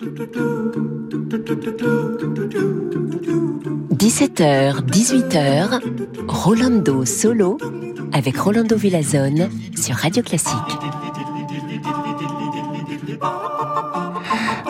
17h, 18h, Rolando Solo avec Rolando Villazone sur Radio Classique.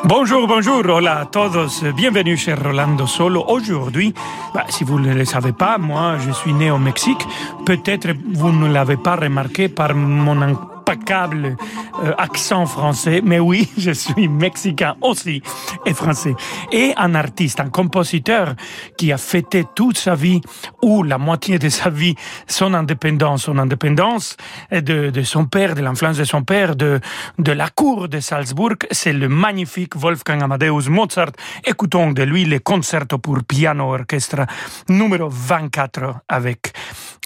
Bonjour, bonjour, hola a todos, bienvenue chez Rolando Solo. Aujourd'hui, bah, si vous ne le savez pas, moi je suis né au Mexique. Peut-être vous ne l'avez pas remarqué par mon euh, accent français, mais oui, je suis mexicain aussi et français. Et un artiste, un compositeur qui a fêté toute sa vie ou la moitié de sa vie son indépendance, son indépendance de, de son père, de l'influence de son père, de, de la cour de Salzbourg, c'est le magnifique Wolfgang Amadeus Mozart. Écoutons de lui le concerto pour piano orchestre numéro 24 avec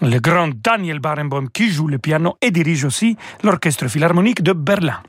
le grand Daniel Barenboim qui joue le piano et dirige aussi l'orchestre philharmonique de Berlin.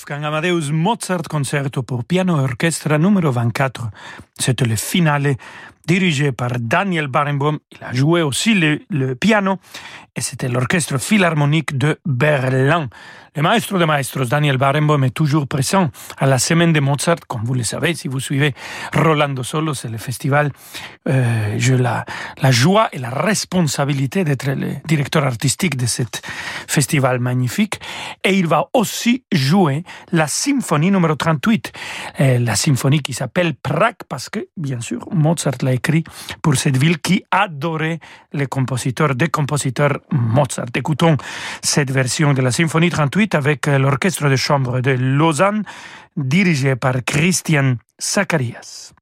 Wolfgang Amadeus Mozart Concerto pour piano et orchestre numéro 24. C'était le finale dirigé par Daniel Barenboim. Il a joué aussi le, piano et c'était l'orchestre philharmonique de Berlin. Le maestro de maestros, Daniel Barenboim, est toujours présent à la semaine de Mozart. Comme vous le savez, si vous suivez Rolando Solo, c'est le festival. Euh, j'ai la, la joie et la responsabilité d'être le directeur artistique de ce festival magnifique. Et il va aussi jouer la symphonie numéro 38, euh, la symphonie qui s'appelle Prague, parce bien sûr, Mozart l'a écrit pour cette ville qui adorait les compositeurs, des compositeurs Mozart. Écoutons cette version de la symphonie 38 avec l'orchestre de chambre de Lausanne dirigé par Christian Zacharias.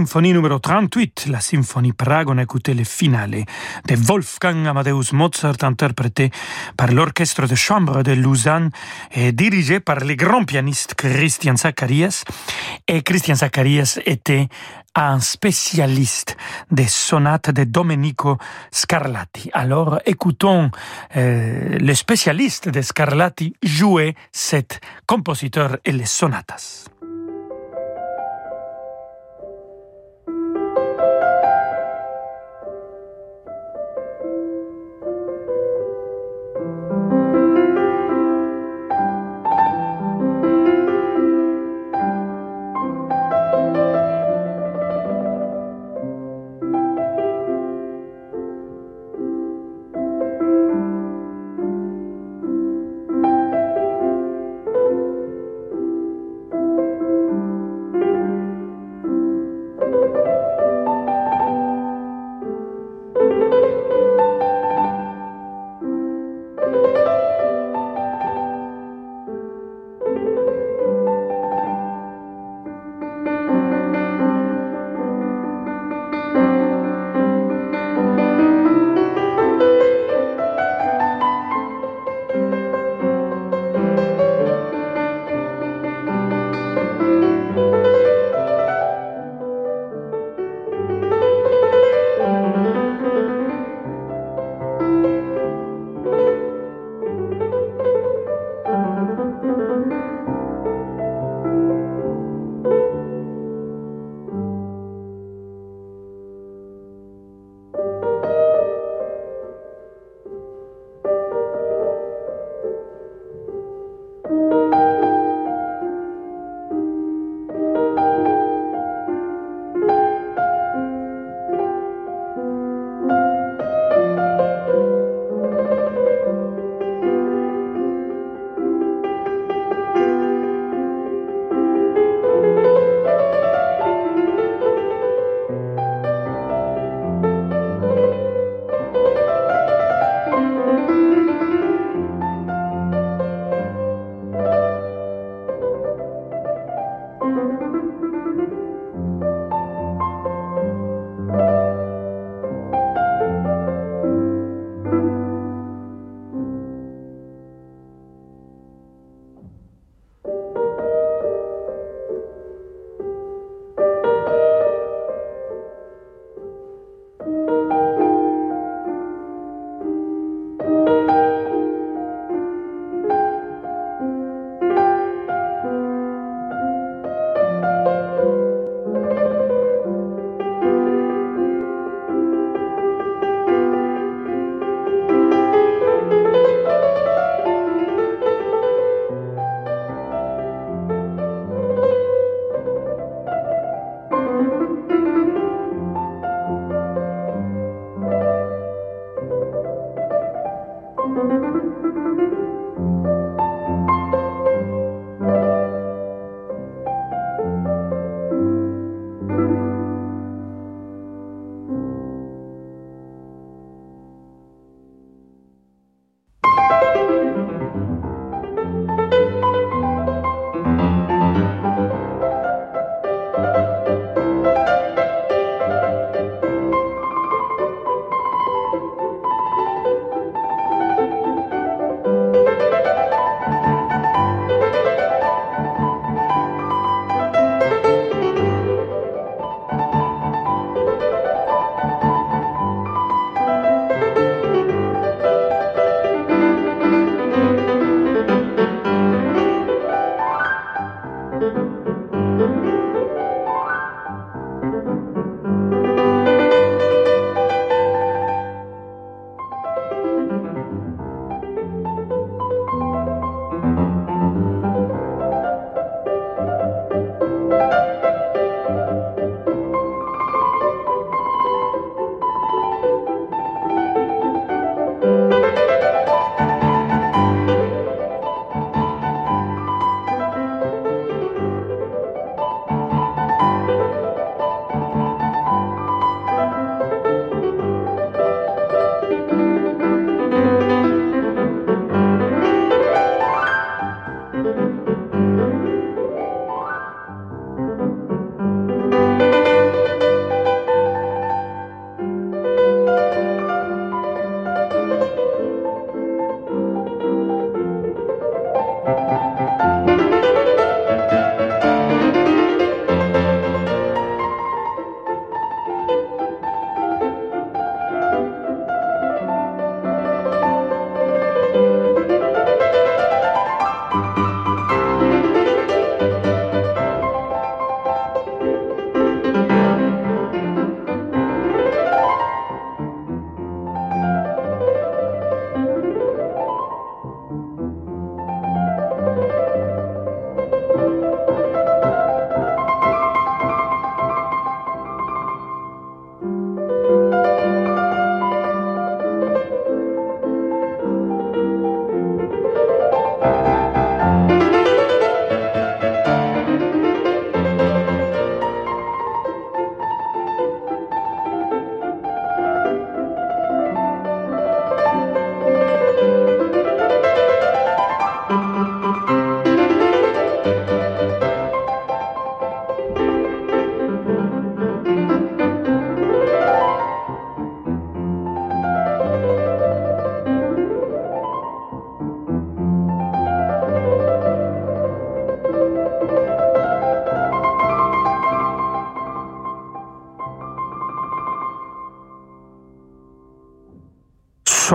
Symphonie numéro 38, la symphonie Prague. On le finale de Wolfgang Amadeus Mozart, interprété par l'orchestre de chambre de Lausanne et dirigé par le grand pianiste Christian Zacharias. Et Christian Zacharias était un spécialiste des sonates de Domenico Scarlatti. Alors écoutons euh, le spécialiste de Scarlatti jouer cet compositeur et les sonatas.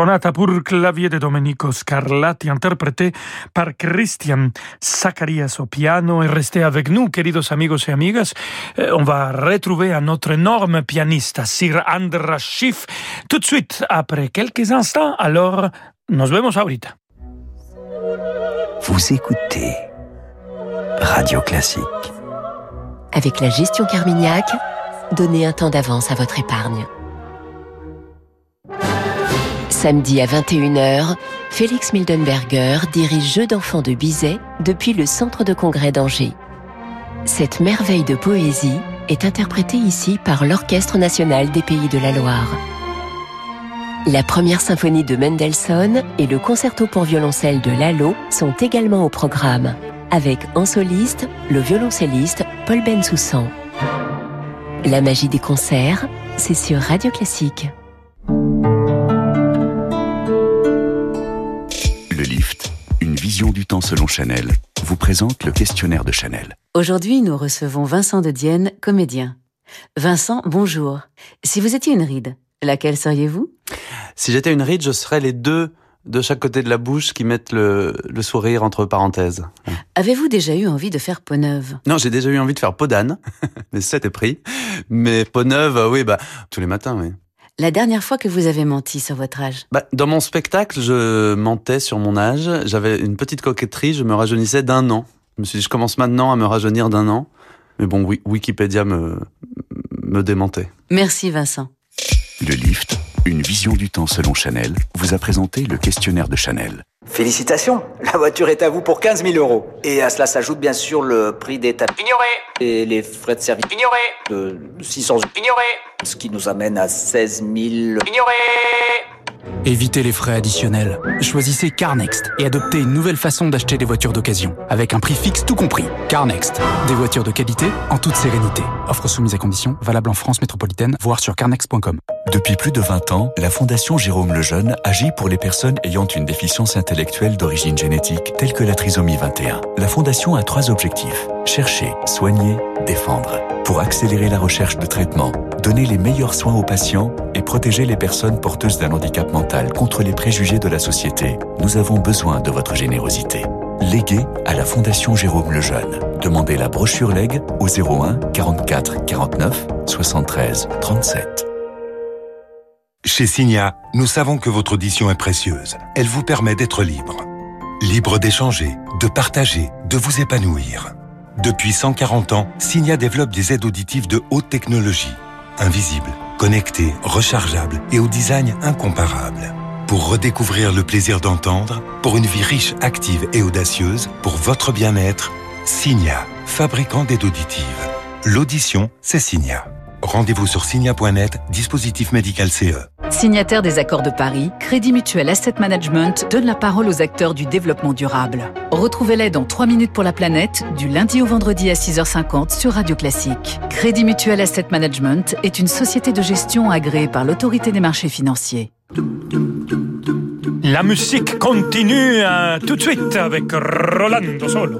Sonata pour clavier de Domenico Scarlatti, interprété par Christian Zacharias au piano. Et restez avec nous, queridos amigos et amigas. Euh, on va retrouver un autre énorme pianiste, Sir Andras Schiff, tout de suite après quelques instants. Alors, nos vemos ahorita. Vous écoutez Radio Classique. Avec la gestion Carmignac, donnez un temps d'avance à votre épargne. Samedi à 21h, Félix Mildenberger dirige Jeux d'enfants de Bizet depuis le centre de congrès d'Angers. Cette merveille de poésie est interprétée ici par l'Orchestre national des Pays de la Loire. La première symphonie de Mendelssohn et le concerto pour violoncelle de Lalo sont également au programme, avec en soliste le violoncelliste Paul Bensoussan. La magie des concerts, c'est sur Radio Classique. Vision du temps selon Chanel, vous présente le questionnaire de Chanel. Aujourd'hui, nous recevons Vincent de Dienne, comédien. Vincent, bonjour. Si vous étiez une ride, laquelle seriez-vous? Si j'étais une ride, je serais les deux de chaque côté de la bouche qui mettent le, le sourire entre parenthèses. Avez-vous déjà eu envie de faire peau neuve? Non, j'ai déjà eu envie de faire peau d'âne, mais c'était pris. Mais peau neuve, oui, bah, tous les matins, oui. La dernière fois que vous avez menti sur votre âge? Bah, dans mon spectacle, je mentais sur mon âge. J'avais une petite coquetterie, je me rajeunissais d'un an. Je me suis dit, je commence maintenant à me rajeunir d'un an. Mais bon, Wi- Wikipédia me, me démentait. Merci Vincent. Le lift, une vision du temps selon Chanel, vous a présenté le questionnaire de Chanel. Félicitations, la voiture est à vous pour 15 000 euros. Et à cela s'ajoute bien sûr le prix des tapis Ignoré et les frais de service Ignoré de 600 euros. Ignoré Ce qui nous amène à 16 000... Ignoré Évitez les frais additionnels. Choisissez CarNext et adoptez une nouvelle façon d'acheter des voitures d'occasion, avec un prix fixe tout compris. CarNext, des voitures de qualité en toute sérénité. Offre soumise à conditions, valable en France métropolitaine, voire sur carnext.com. Depuis plus de 20 ans, la Fondation Jérôme Lejeune agit pour les personnes ayant une déficience intellectuelle d'origine génétique, telle que la trisomie 21. La Fondation a trois objectifs. Chercher, soigner, défendre. Pour accélérer la recherche de traitement, donner les meilleurs soins aux patients et protéger les personnes porteuses d'un handicap mental contre les préjugés de la société, nous avons besoin de votre générosité. Léguez à la Fondation Jérôme Lejeune. Demandez la brochure Leg au 01 44 49 73 37. Chez Signa, nous savons que votre audition est précieuse. Elle vous permet d'être libre. Libre d'échanger, de partager, de vous épanouir. Depuis 140 ans, Signa développe des aides auditives de haute technologie, invisibles, connectées, rechargeables et au design incomparable. Pour redécouvrir le plaisir d'entendre, pour une vie riche, active et audacieuse, pour votre bien-être, Signa, fabricant d'aides auditives. L'audition, c'est Signa. Rendez-vous sur signa.net, dispositif médical. CE. Signataire des accords de Paris, Crédit Mutuel Asset Management donne la parole aux acteurs du développement durable. Retrouvez-les dans 3 minutes pour la planète, du lundi au vendredi à 6h50 sur Radio Classique. Crédit Mutuel Asset Management est une société de gestion agréée par l'autorité des marchés financiers. La musique continue euh, tout de suite avec Rolando Solo.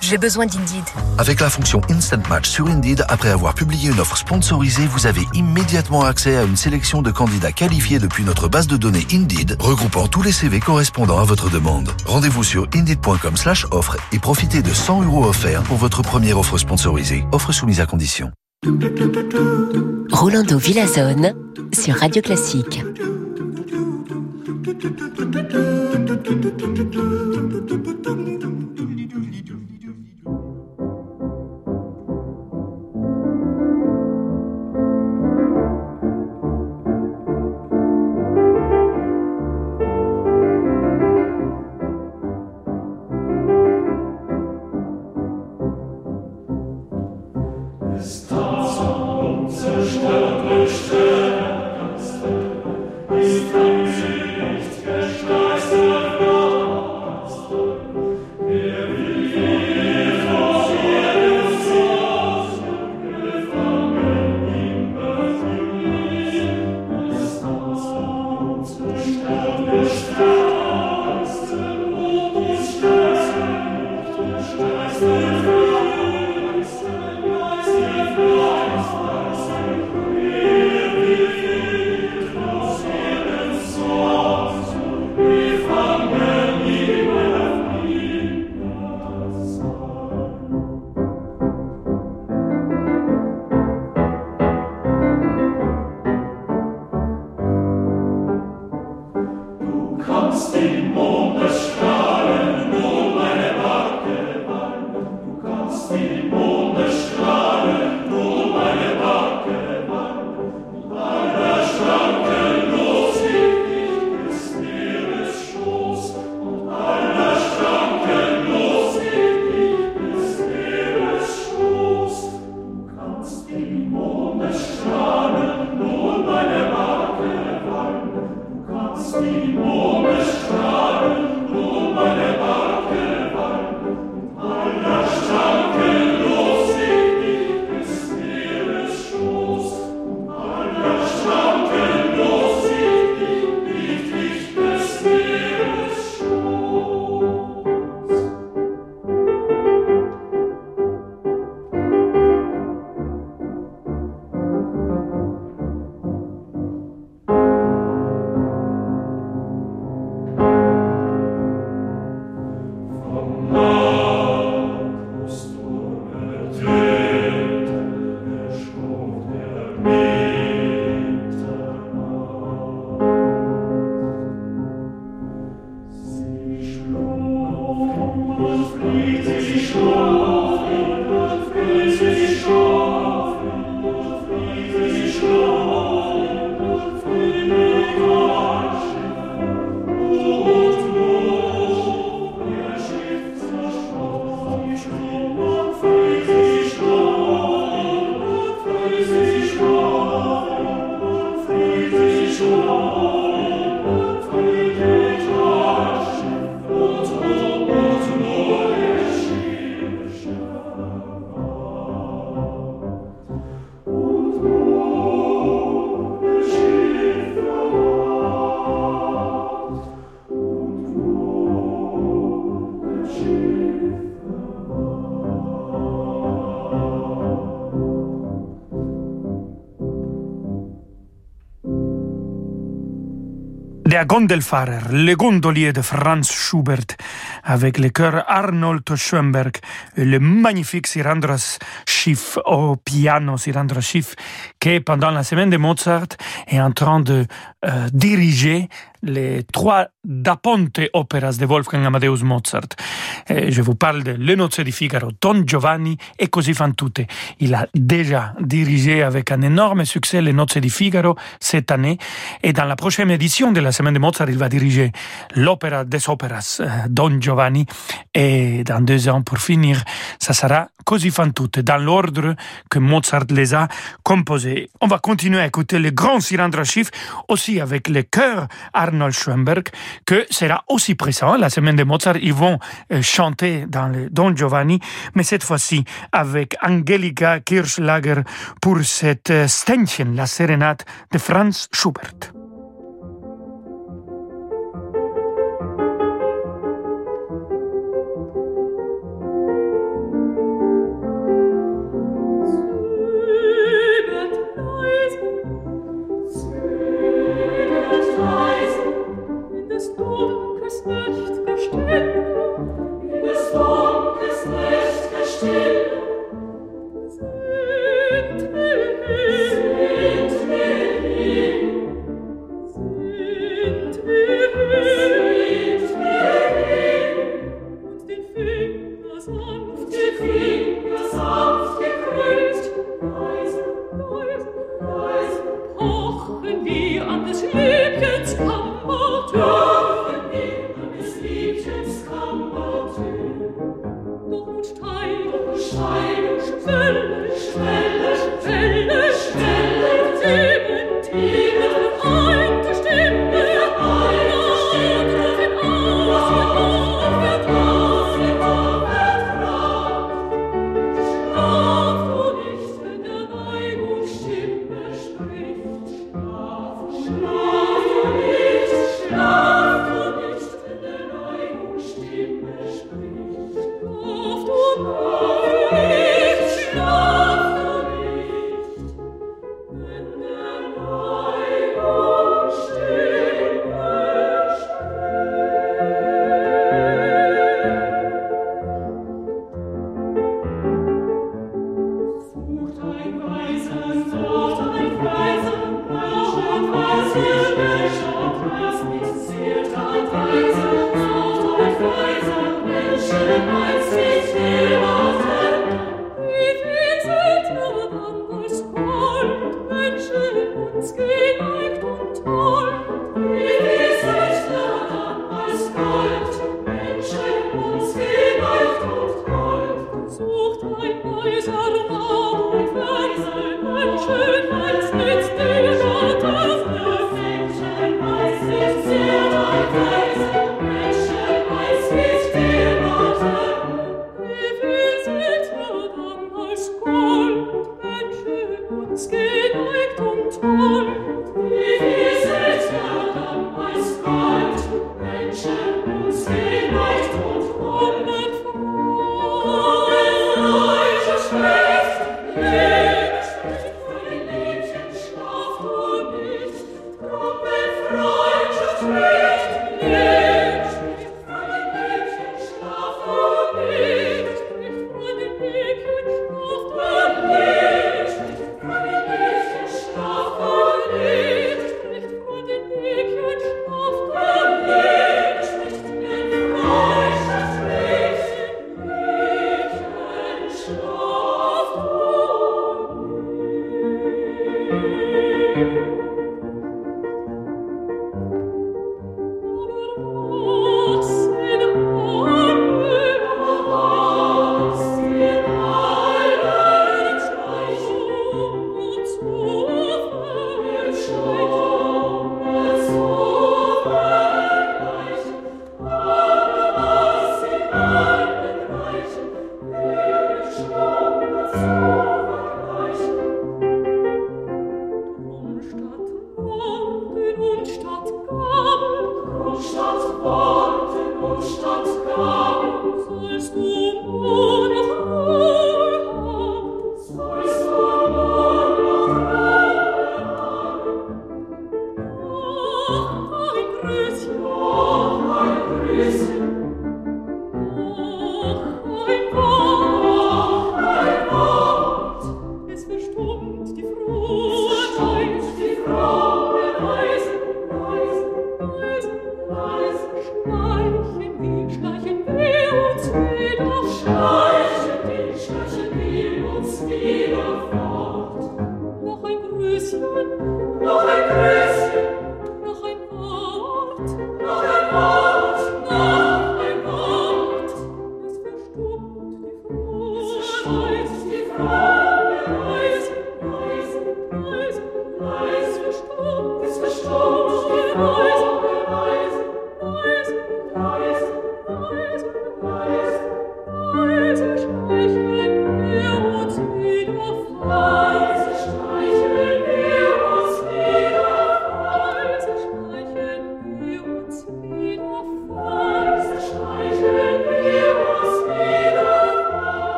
J'ai besoin d'Indeed. Avec la fonction Instant Match sur Indeed, après avoir publié une offre sponsorisée, vous avez immédiatement accès à une sélection de candidats qualifiés depuis notre base de données Indeed, regroupant tous les CV correspondant à votre demande. Rendez-vous sur indeed.com slash offre et profitez de 100 euros offerts pour votre première offre sponsorisée. Offre soumise à condition. Rolando Villazone sur Radio Classique. Gondelfahrer, le gondolier de Franz Schubert, avec le chœur Arnold Schoenberg. Le magnifique Sirandras Schiff au piano, Sirandras Schiff, qui pendant la semaine de Mozart est en train de euh, diriger les trois Da Ponte operas de Wolfgang Amadeus Mozart. Et je vous parle de Le Nozze di Figaro, Don Giovanni et Così fan tutte. Il a déjà dirigé avec un énorme succès Le Nozze di Figaro cette année et dans la prochaine édition de la semaine de Mozart, il va diriger l'opéra des opéras euh, Don Giovanni et dans deux ans pour finir, ça sera Così fan tutte dans l'ordre que Mozart les a composés. On va continuer à écouter le grand Sirandra Schiff aussi avec le chœur Arnold Schoenberg que sera aussi présent la semaine de Mozart. Ils vont euh, chanter dans le Don Giovanni, mais cette fois-ci avec Angelika Kirschlager pour cette euh, Ständchen, la sérénade de Franz Schubert.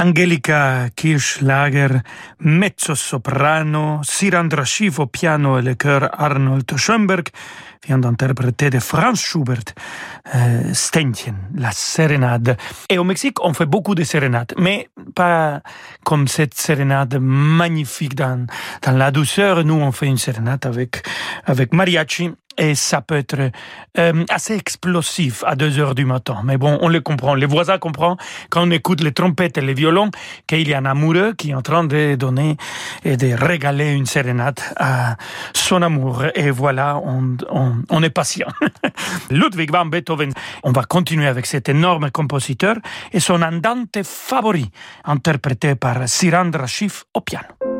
Angelika Kirschlager, mezzo-soprano, Sirandra Schiff au piano et le chœur Arnold Schoenberg vient d'interpréter de Franz Schubert euh, Ständchen, la sérénade. Et au Mexique, on fait beaucoup de sérénades, mais pas comme cette sérénade magnifique dans, dans la douceur. Nous, on fait une sérénade avec, avec mariachi et ça peut être euh, assez explosif à deux heures du matin. Mais bon, on le comprend. Les voisins comprennent quand on écoute les trompettes et les violons qu'il y a un amoureux qui est en train de donner et de régaler une sérénade à son amour. Et voilà, on, on, on est patient. Ludwig van Beethoven. On va continuer avec cet énorme compositeur et son andante favori, interprété par Sirandra Schiff au piano.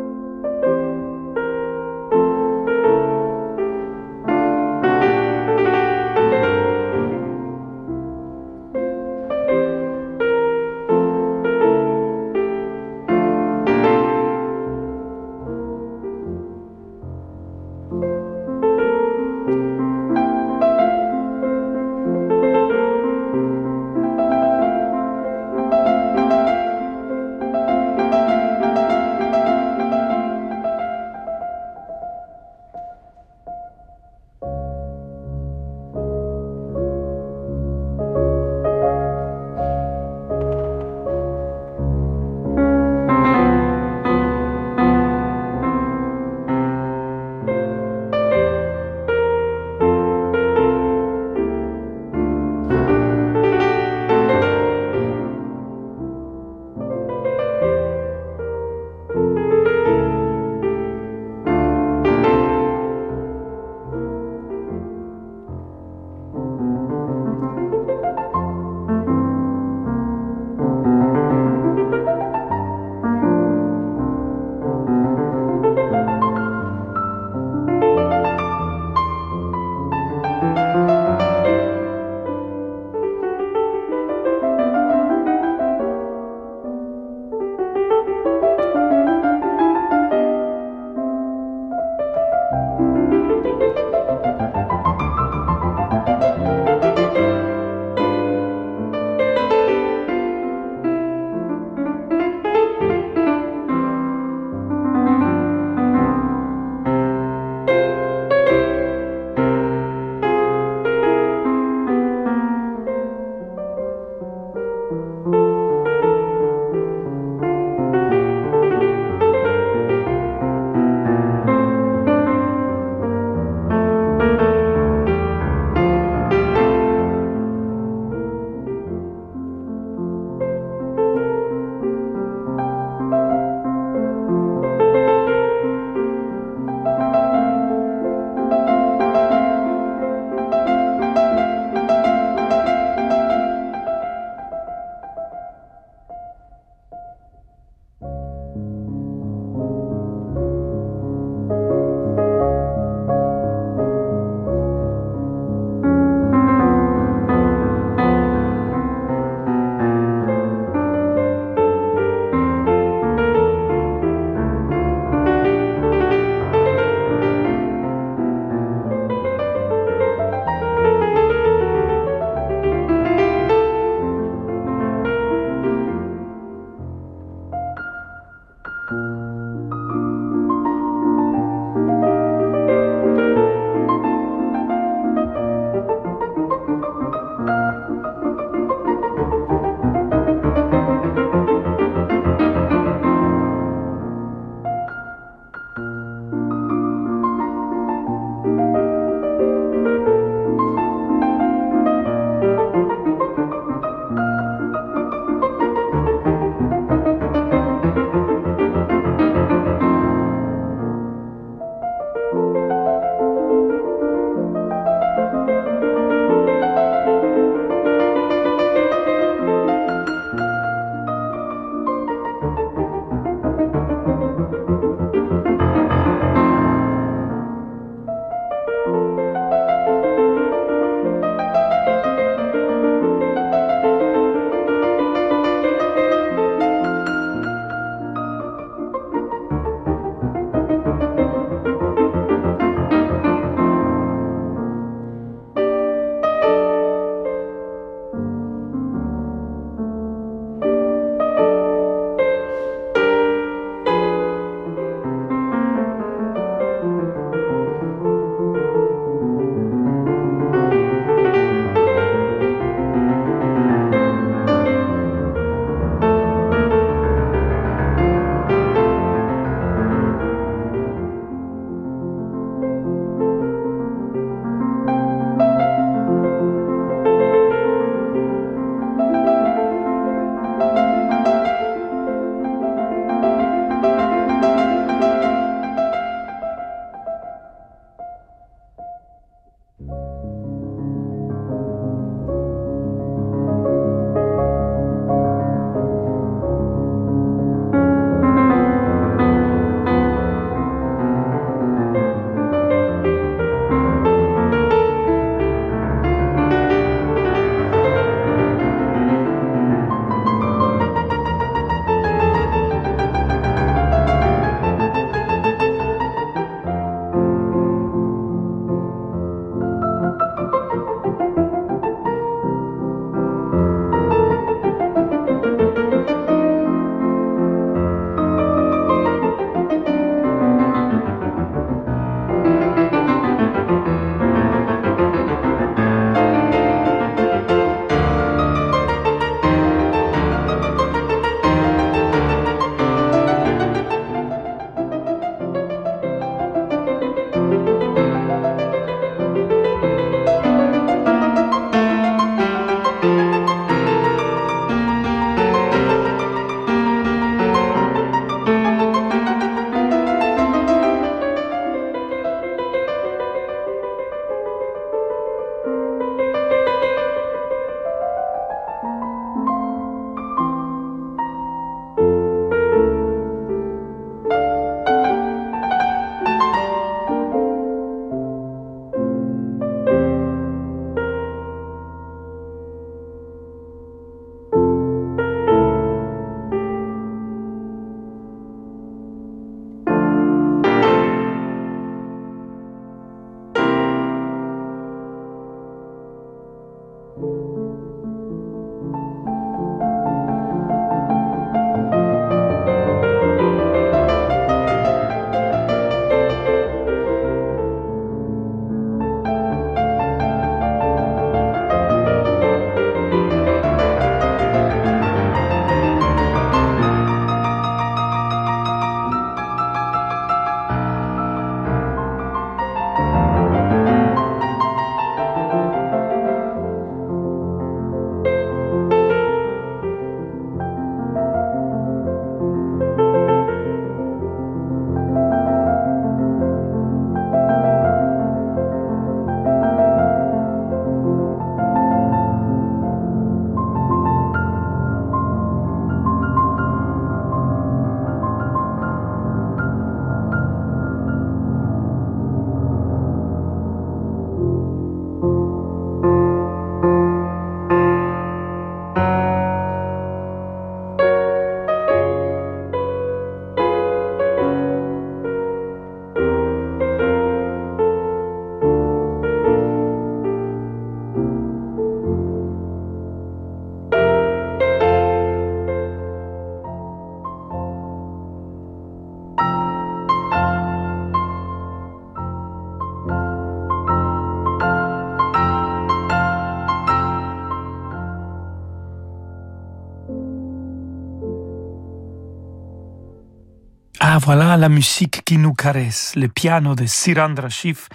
Voilà la musique qui nous caresse, le piano de Sirandra Schiff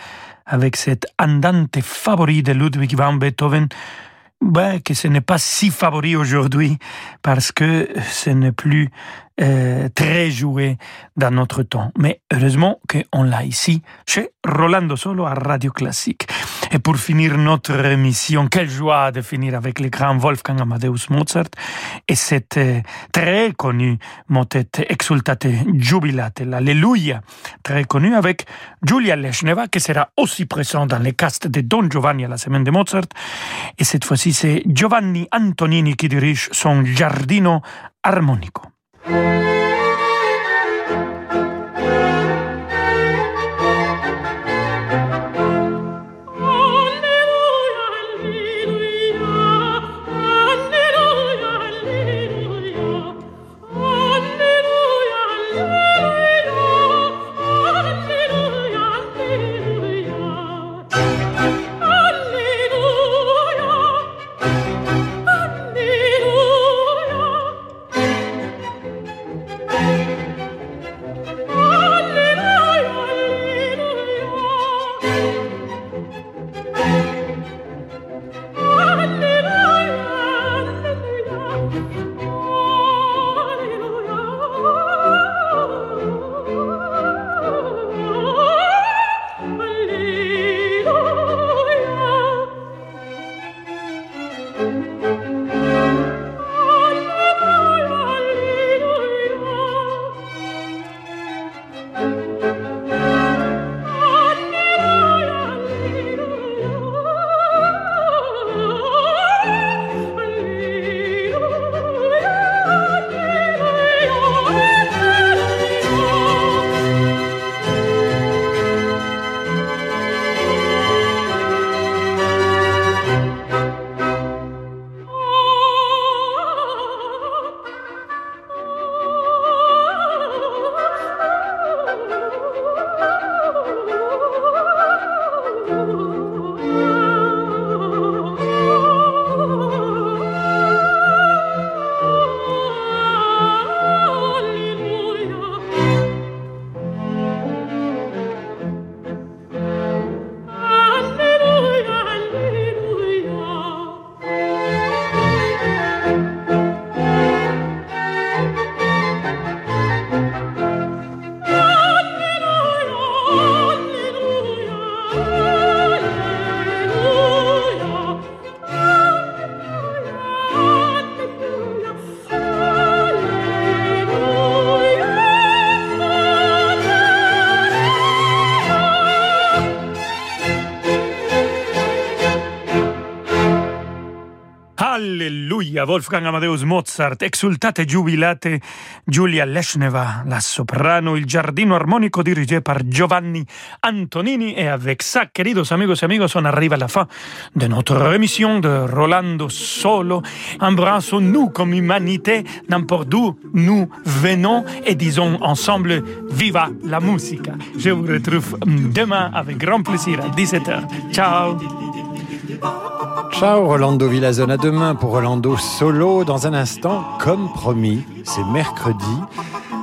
avec cet andante favori de Ludwig van Beethoven, ben, que ce n'est pas si favori aujourd'hui parce que ce n'est plus euh, très joué dans notre temps. Mais heureusement qu'on l'a ici chez Rolando Solo à Radio Classique. Et pour finir notre émission, quelle joie de finir avec le grand Wolfgang Amadeus Mozart et cette euh, très connue motette Exultate Jubilate, l'Alléluia, très connue avec Giulia Lesneva, qui sera aussi présent dans les castes de Don Giovanni à la semaine de Mozart. Et cette fois-ci, c'est Giovanni Antonini qui dirige son Giardino Armonico. Wolfgang Amadeus Mozart, exultate giubilate Giulia Leshneva, la soprano, il giardino armonico dirigé par Giovanni Antonini. Et avec ça, queridos amigos et amigos, on arrive à la fin de notre émission de Rolando Solo. Embrassons-nous comme humanité, n'importe d'où nous venons et disons ensemble Viva la musica. Je vous retrouve demain avec grand plaisir à 17h. Ciao Ciao Rolando Villazone, à demain pour Rolando Solo. Dans un instant, comme promis, c'est mercredi.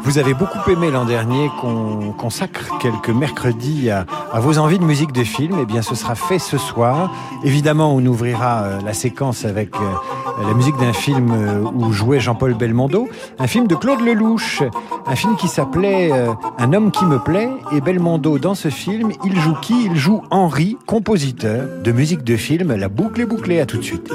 Vous avez beaucoup aimé l'an dernier qu'on consacre quelques mercredis à, vos envies de musique de film. Eh bien, ce sera fait ce soir. Évidemment, on ouvrira euh, la séquence avec euh, la musique d'un film euh, où jouait Jean-Paul Belmondo, un film de Claude Lelouch, un film qui s'appelait Un homme qui me plaît. Et Belmondo, dans ce film, il joue qui? Il joue Henri, compositeur de musique de film. La boucle est bouclée. À tout de suite.